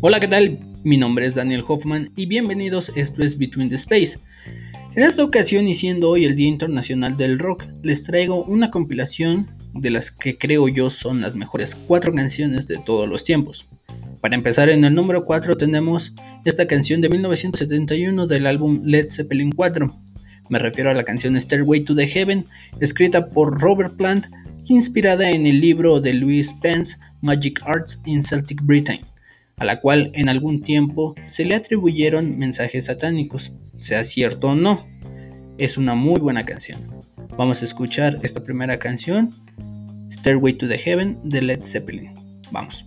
Hola, ¿qué tal? Mi nombre es Daniel Hoffman y bienvenidos, esto es Between the Space. En esta ocasión y siendo hoy el Día Internacional del Rock, les traigo una compilación de las que creo yo son las mejores cuatro canciones de todos los tiempos. Para empezar en el número 4 tenemos esta canción de 1971 del álbum Led Zeppelin 4. Me refiero a la canción Stairway to the Heaven, escrita por Robert Plant, inspirada en el libro de Louis Pence, Magic Arts in Celtic Britain a la cual en algún tiempo se le atribuyeron mensajes satánicos, sea cierto o no. Es una muy buena canción. Vamos a escuchar esta primera canción, Stairway to the Heaven de Led Zeppelin. Vamos.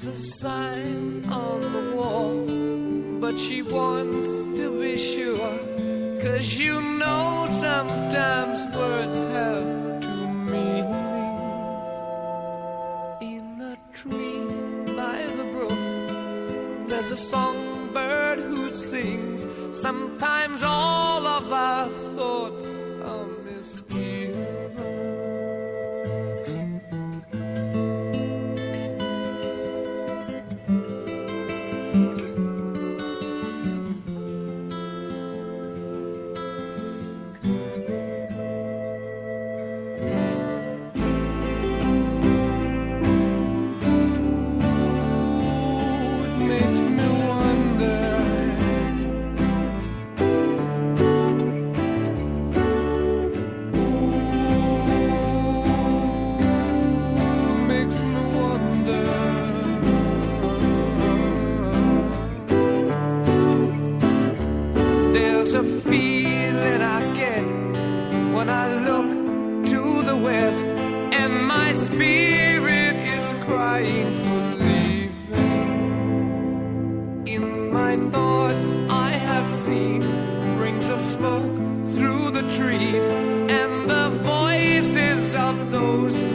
There's a sign on the wall, but she wants to be sure. Cause you know sometimes smoke through the trees and the voices of those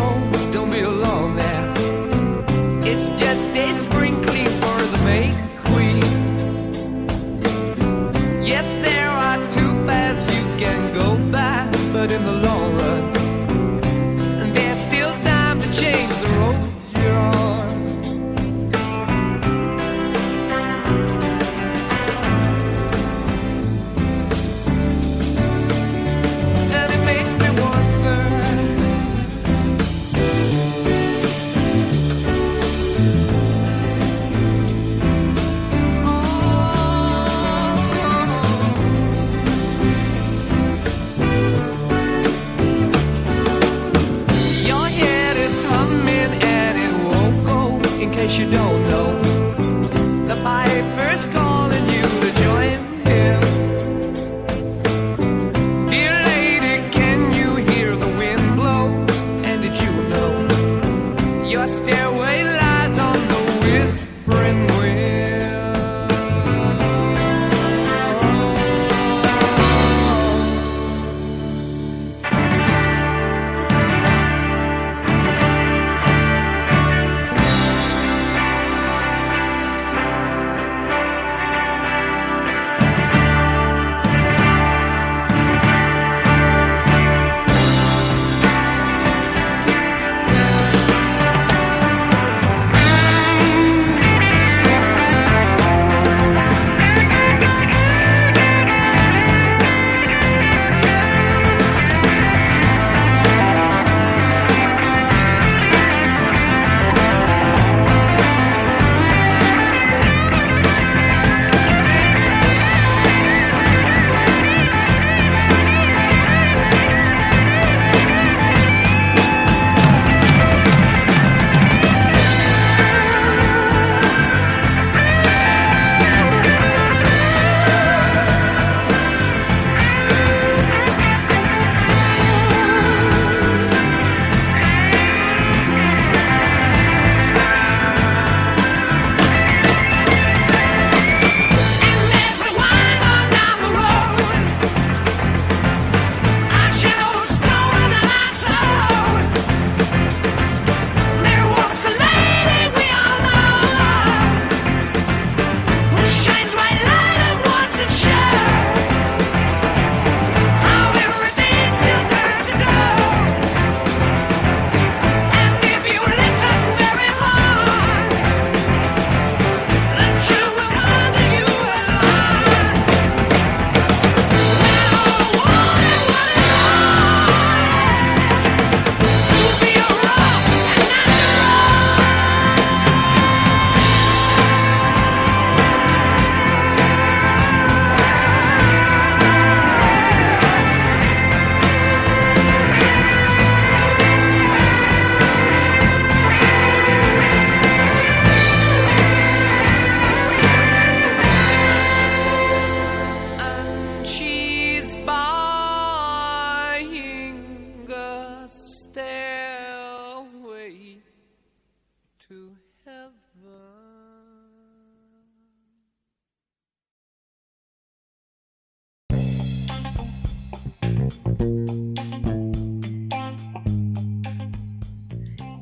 Oh. case you don't know the my first call.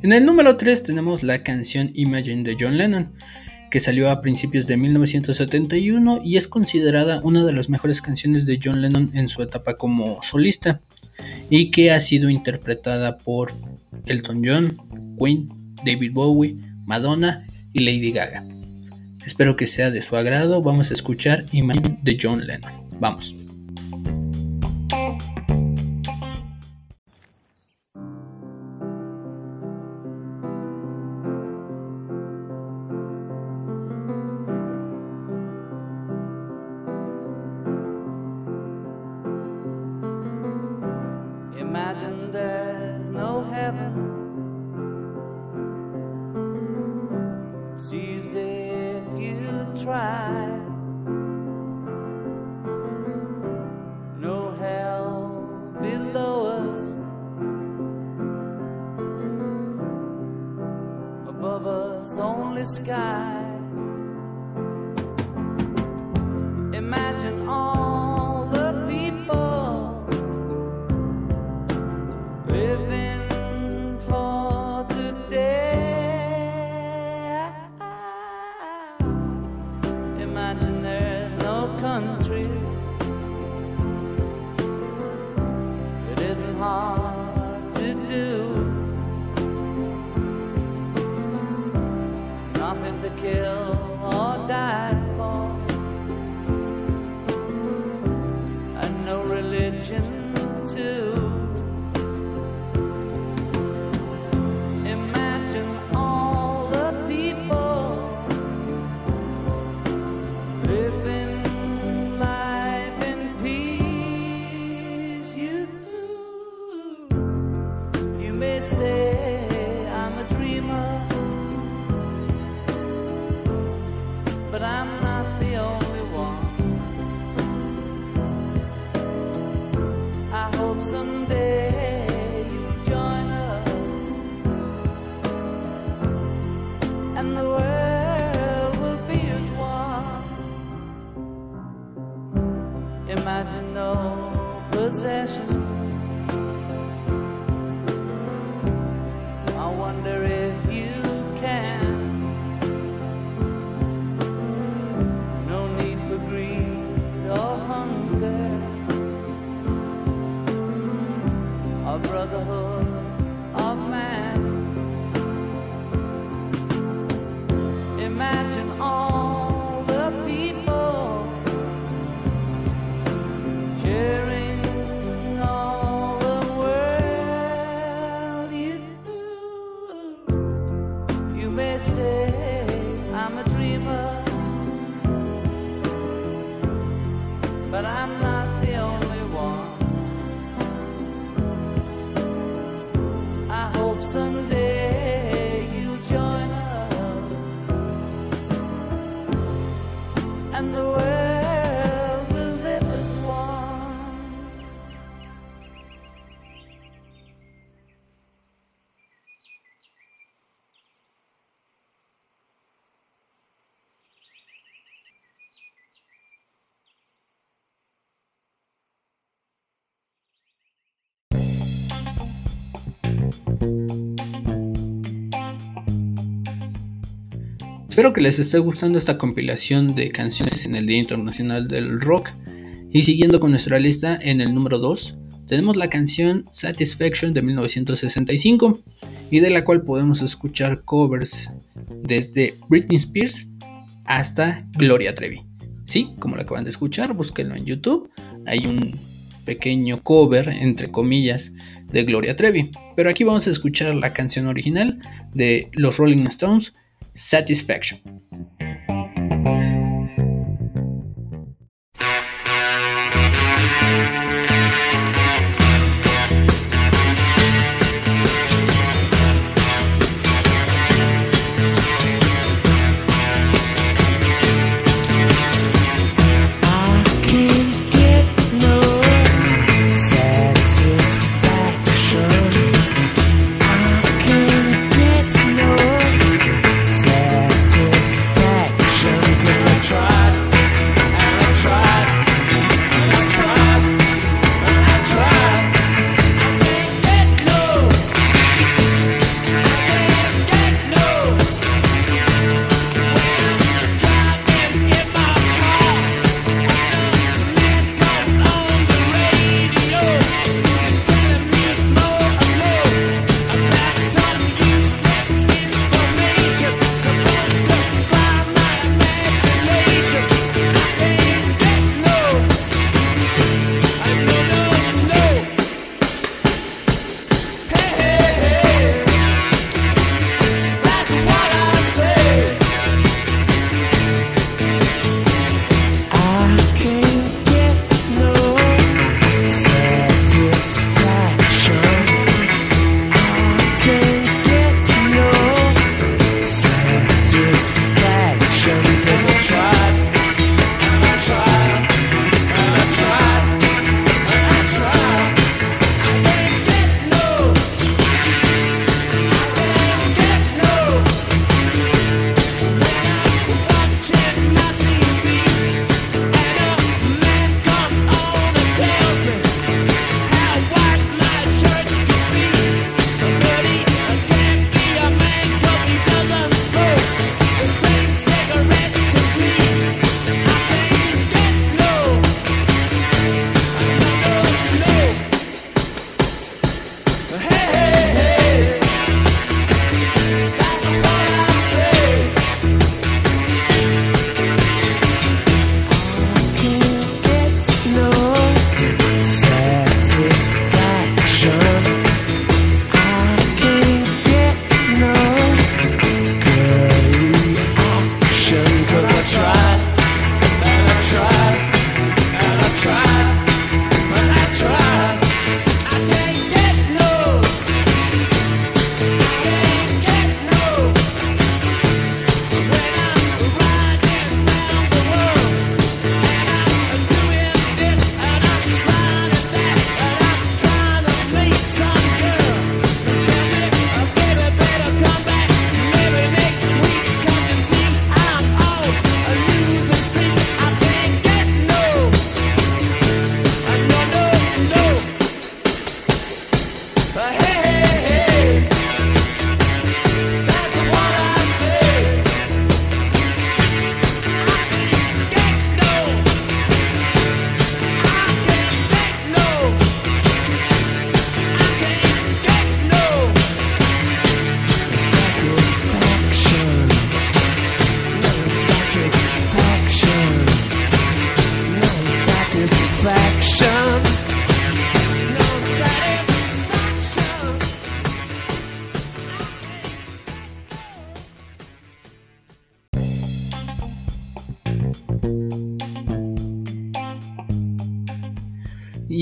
En el número 3 tenemos la canción Imagine de John Lennon, que salió a principios de 1971 y es considerada una de las mejores canciones de John Lennon en su etapa como solista, y que ha sido interpretada por Elton John, Queen, David Bowie, Madonna y Lady Gaga. Espero que sea de su agrado, vamos a escuchar Imagine de John Lennon. Vamos. Try. Espero que les esté gustando esta compilación de canciones en el Día Internacional del Rock. Y siguiendo con nuestra lista, en el número 2 tenemos la canción Satisfaction de 1965 y de la cual podemos escuchar covers desde Britney Spears hasta Gloria Trevi. Sí, como lo acaban de escuchar, búsquenlo en YouTube. Hay un pequeño cover, entre comillas, de Gloria Trevi. Pero aquí vamos a escuchar la canción original de los Rolling Stones, Satisfaction.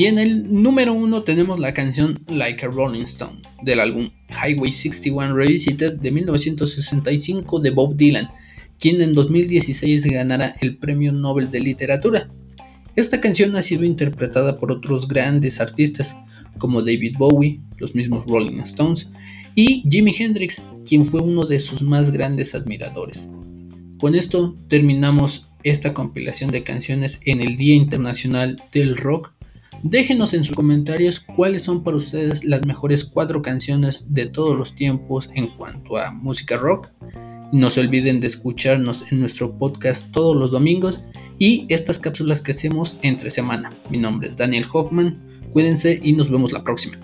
Y en el número uno tenemos la canción Like a Rolling Stone del álbum Highway 61 Revisited de 1965 de Bob Dylan, quien en 2016 ganará el Premio Nobel de Literatura. Esta canción ha sido interpretada por otros grandes artistas como David Bowie, los mismos Rolling Stones y Jimi Hendrix, quien fue uno de sus más grandes admiradores. Con esto terminamos esta compilación de canciones en el Día Internacional del Rock Déjenos en sus comentarios cuáles son para ustedes las mejores cuatro canciones de todos los tiempos en cuanto a música rock. No se olviden de escucharnos en nuestro podcast todos los domingos y estas cápsulas que hacemos entre semana. Mi nombre es Daniel Hoffman, cuídense y nos vemos la próxima.